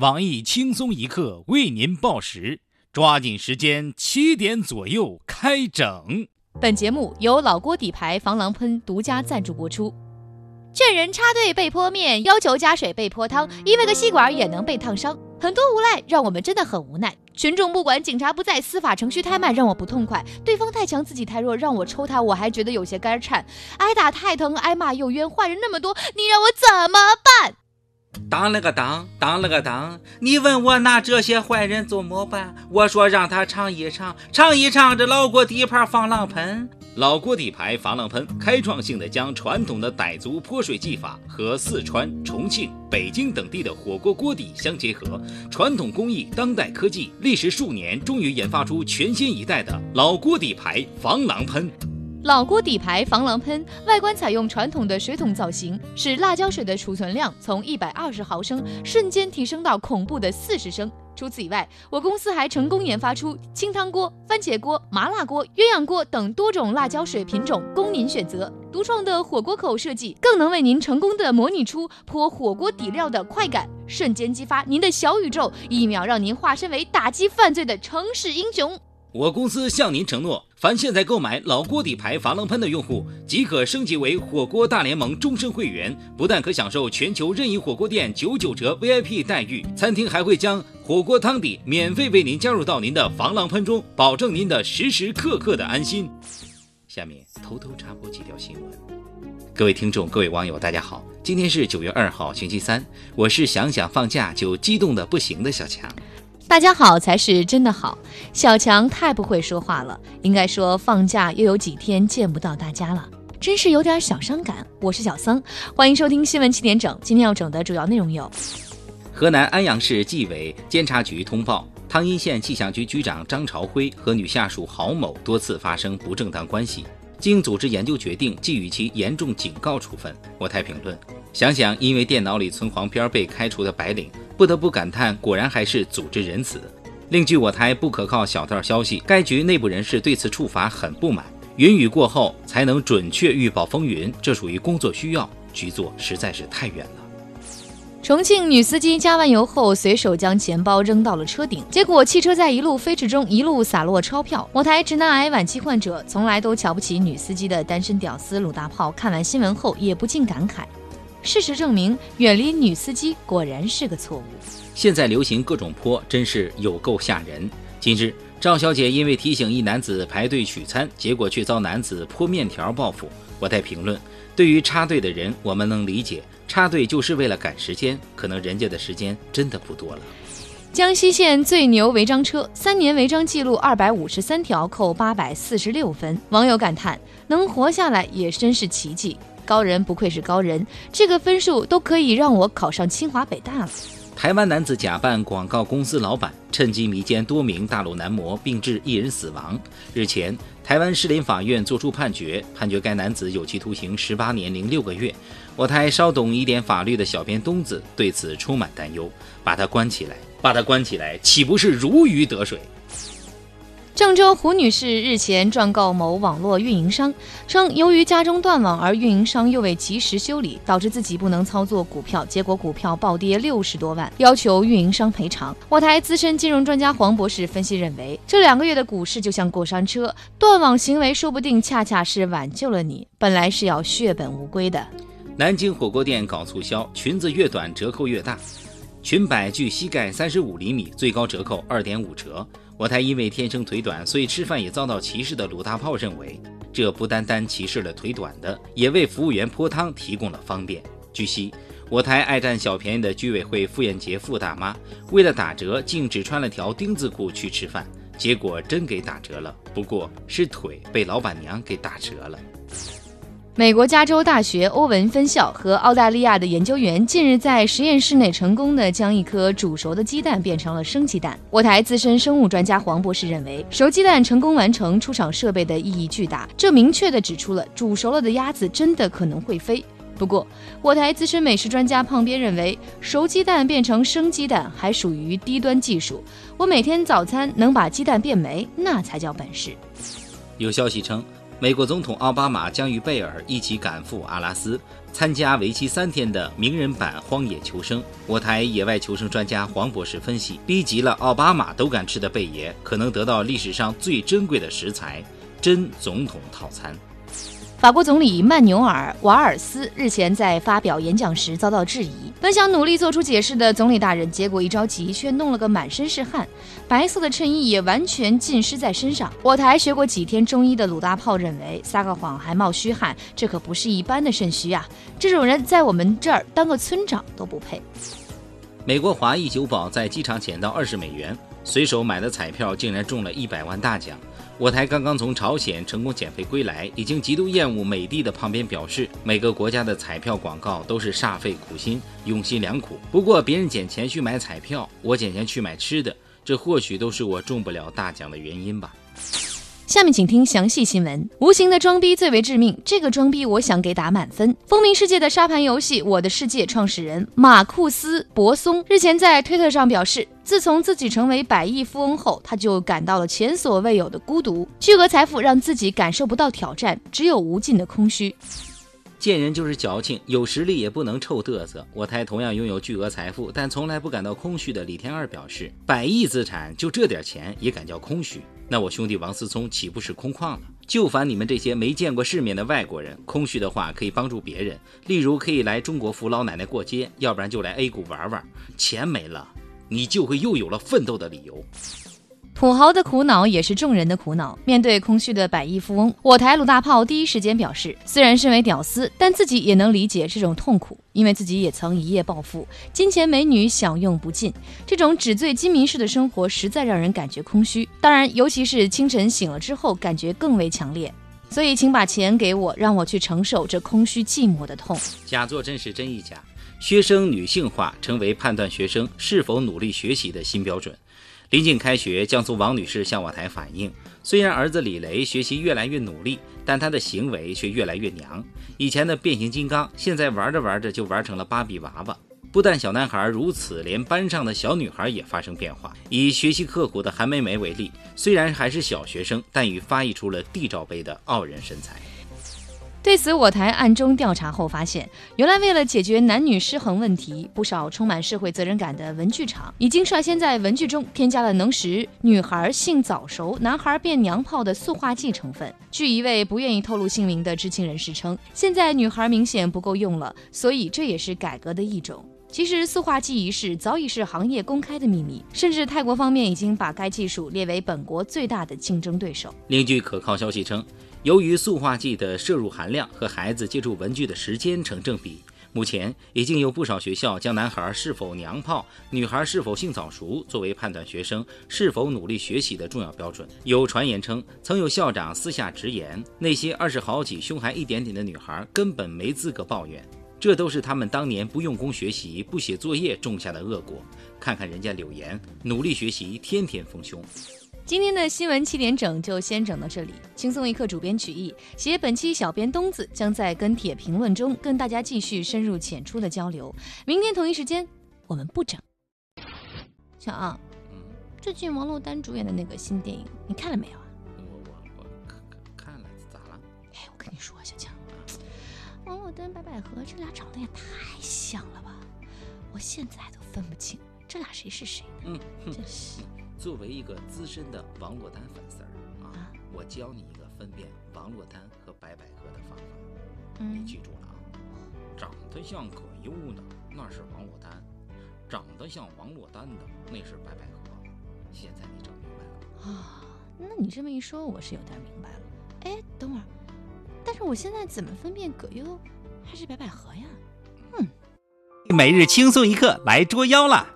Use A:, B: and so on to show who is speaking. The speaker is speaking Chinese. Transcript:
A: 网易轻松一刻为您报时，抓紧时间，七点左右开整。
B: 本节目由老郭底牌防狼喷独家赞助播出。劝人插队被泼面，要求加水被泼汤，因为个吸管也能被烫伤。很多无赖让我们真的很无奈。群众不管，警察不在，司法程序太慢，让我不痛快。对方太强，自己太弱，让我抽他，我还觉得有些肝颤。挨打太疼，挨骂又冤，坏人那么多，你让我怎么办？
C: 当了个当，当了个当！你问我拿这些坏人怎么办？我说让他尝一尝，尝一尝这老锅底牌防狼喷。
A: 老锅底牌防狼喷开创性的将传统的傣族泼水技法和四川、重庆、北京等地的火锅锅底相结合，传统工艺、当代科技，历时数年，终于研发出全新一代的老锅底牌防狼喷。
B: 老锅底牌防狼喷外观采用传统的水桶造型，使辣椒水的储存量从一百二十毫升瞬间提升到恐怖的四十升。除此以外，我公司还成功研发出清汤锅、番茄锅、麻辣锅、鸳鸯锅等多种辣椒水品种供您选择。独创的火锅口设计更能为您成功的模拟出泼火锅底料的快感，瞬间激发您的小宇宙，一秒让您化身为打击犯罪的城市英雄。
A: 我公司向您承诺，凡现在购买老锅底牌防狼喷的用户，即可升级为火锅大联盟终身会员，不但可享受全球任意火锅店九九折 VIP 待遇，餐厅还会将火锅汤底免费为您加入到您的防狼喷中，保证您的时时刻刻的安心。下面偷偷插播几条新闻。各位听众、各位网友，大家好，今天是九月二号，星期三，我是想想放假就激动的不行的小强。
B: 大家好才是真的好，小强太不会说话了。应该说放假又有几天见不到大家了，真是有点小伤感。我是小桑，欢迎收听新闻七点整。今天要整的主要内容有：
A: 河南安阳市纪委监察局通报，汤阴县气象局局长张朝辉和女下属郝某多次发生不正当关系，经组织研究决定，给予其严重警告处分。我台评论：想想因为电脑里存黄片被开除的白领。不得不感叹，果然还是组织仁慈。另据我台不可靠小道消息，该局内部人士对此处罚很不满。云雨过后才能准确预报风云，这属于工作需要，局座实在是太远了。
B: 重庆女司机加完油后，随手将钱包扔到了车顶，结果汽车在一路飞驰中一路洒落钞票。我台直男癌晚期患者从来都瞧不起女司机的单身屌丝鲁大炮，看完新闻后也不禁感慨。事实证明，远离女司机果然是个错误。
A: 现在流行各种泼，真是有够吓人。近日，赵小姐因为提醒一男子排队取餐，结果却遭男子泼面条报复。我在评论：对于插队的人，我们能理解，插队就是为了赶时间，可能人家的时间真的不多了。
B: 江西县最牛违章车，三年违章记录二百五十三条，扣八百四十六分。网友感叹：能活下来也真是奇迹。高人不愧是高人，这个分数都可以让我考上清华北大了。
A: 台湾男子假扮广告公司老板，趁机迷奸多名大陆男模，并致一人死亡。日前，台湾士林法院作出判决，判决该男子有期徒刑十八年零六个月。我台稍懂一点法律的小编东子对此充满担忧，把他关起来，把他关起来，岂不是如鱼得水？
B: 郑州胡女士日前状告某网络运营商，称由于家中断网，而运营商又未及时修理，导致自己不能操作股票，结果股票暴跌六十多万，要求运营商赔偿。我台资深金融专家黄博士分析认为，这两个月的股市就像过山车，断网行为说不定恰恰是挽救了你，本来是要血本无归的。
A: 南京火锅店搞促销，裙子越短折扣越大，裙摆距膝盖三十五厘米，最高折扣二点五折。我台因为天生腿短，所以吃饭也遭到歧视的鲁大炮认为，这不单单歧视了腿短的，也为服务员泼汤提供了方便。据悉，我台爱占小便宜的居委会傅艳杰傅大妈，为了打折，竟只穿了条丁字裤去吃饭，结果真给打折了，不过是腿被老板娘给打折了。
B: 美国加州大学欧文分校和澳大利亚的研究员近日在实验室内成功的将一颗煮熟的鸡蛋变成了生鸡蛋。我台资深生物专家黄博士认为，熟鸡蛋成功完成出厂设备的意义巨大，这明确的指出了煮熟了的鸭子真的可能会飞。不过，我台资深美食专家胖边认为，熟鸡蛋变成生鸡蛋还属于低端技术。我每天早餐能把鸡蛋变没，那才叫本事。
A: 有消息称。美国总统奥巴马将与贝尔一起赶赴阿拉斯，参加为期三天的名人版荒野求生。我台野外求生专家黄博士分析，逼急了奥巴马都敢吃的贝爷，可能得到历史上最珍贵的食材——真总统套餐。
B: 法国总理曼纽尔·瓦尔斯日前在发表演讲时遭到质疑，本想努力做出解释的总理大人，结果一着急却弄了个满身是汗，白色的衬衣也完全浸湿在身上。我台学过几天中医的鲁大炮认为，撒个谎还冒虚汗，这可不是一般的肾虚啊！这种人在我们这儿当个村长都不配。
A: 美国华裔酒保在机场捡到二十美元，随手买的彩票竟然中了一百万大奖。我台刚刚从朝鲜成功减肥归来，已经极度厌恶美帝的旁边表示，每个国家的彩票广告都是煞费苦心，用心良苦。不过别人捡钱去买彩票，我捡钱去买吃的，这或许都是我中不了大奖的原因吧。
B: 下面请听详细新闻。无形的装逼最为致命，这个装逼我想给打满分。风靡世界的沙盘游戏《我的世界》创始人马库斯·博松日前在推特上表示，自从自己成为百亿富翁后，他就感到了前所未有的孤独。巨额财富让自己感受不到挑战，只有无尽的空虚。
A: 见人就是矫情，有实力也不能臭嘚瑟。我台同样拥有巨额财富，但从来不感到空虚的李天二表示，百亿资产就这点钱也敢叫空虚？那我兄弟王思聪岂不是空旷了？就烦你们这些没见过世面的外国人。空虚的话可以帮助别人，例如可以来中国扶老奶奶过街，要不然就来 A 股玩玩。钱没了，你就会又有了奋斗的理由。
B: 土豪的苦恼也是众人的苦恼。面对空虚的百亿富翁，我台鲁大炮第一时间表示，虽然身为屌丝，但自己也能理解这种痛苦，因为自己也曾一夜暴富，金钱美女享用不尽，这种纸醉金迷式的生活实在让人感觉空虚。当然，尤其是清晨醒了之后，感觉更为强烈。所以，请把钱给我，让我去承受这空虚寂寞的痛。
A: 假作真是真亦假，学生女性化成为判断学生是否努力学习的新标准。临近开学，江苏王女士向我台反映，虽然儿子李雷学习越来越努力，但他的行为却越来越娘。以前的变形金刚，现在玩着玩着就玩成了芭比娃娃。不但小男孩如此，连班上的小女孩也发生变化。以学习刻苦的韩梅梅为例，虽然还是小学生，但已发育出了 D 罩杯的傲人身材。
B: 对此，我台暗中调查后发现，原来为了解决男女失衡问题，不少充满社会责任感的文具厂已经率先在文具中添加了能使女孩性早熟、男孩变娘炮的塑化剂成分。据一位不愿意透露姓名的知情人士称，现在女孩明显不够用了，所以这也是改革的一种。其实，塑化剂一事早已是行业公开的秘密，甚至泰国方面已经把该技术列为本国最大的竞争对手。
A: 另据可靠消息称。由于塑化剂的摄入含量和孩子接触文具的时间成正比，目前已经有不少学校将男孩是否娘炮、女孩是否性早熟作为判断学生是否努力学习的重要标准。有传言称，曾有校长私下直言，那些二十好几、胸还一点点的女孩根本没资格抱怨，这都是他们当年不用功学习、不写作业种下的恶果。看看人家柳岩，努力学习，天天丰胸。
B: 今天的新闻七点整就先整到这里。轻松一刻主编曲艺，写本期小编东子将在跟帖评论中跟大家继续深入浅出的交流。明天同一时间我们不整。小昂，最近王珞丹主演的那个新电影你看了没有啊？
A: 我我我看看了，咋了？
B: 哎，我跟你说，小强，王珞丹、白百合这俩长得也太像了吧？我现在都分不清这俩谁是谁。嗯，真是。
A: 作为一个资深的王珞丹粉丝儿啊，我教你一个分辨王珞丹和白百合的方法，你记住了啊！长得像葛优的那是王珞丹，长得像王珞丹的那是白百合。现在你整明白了
B: 啊？那你这么一说，我是有点明白了。哎，等会儿，但是我现在怎么分辨葛优还是白百合呀？嗯。
A: 每日轻松一刻来捉妖了！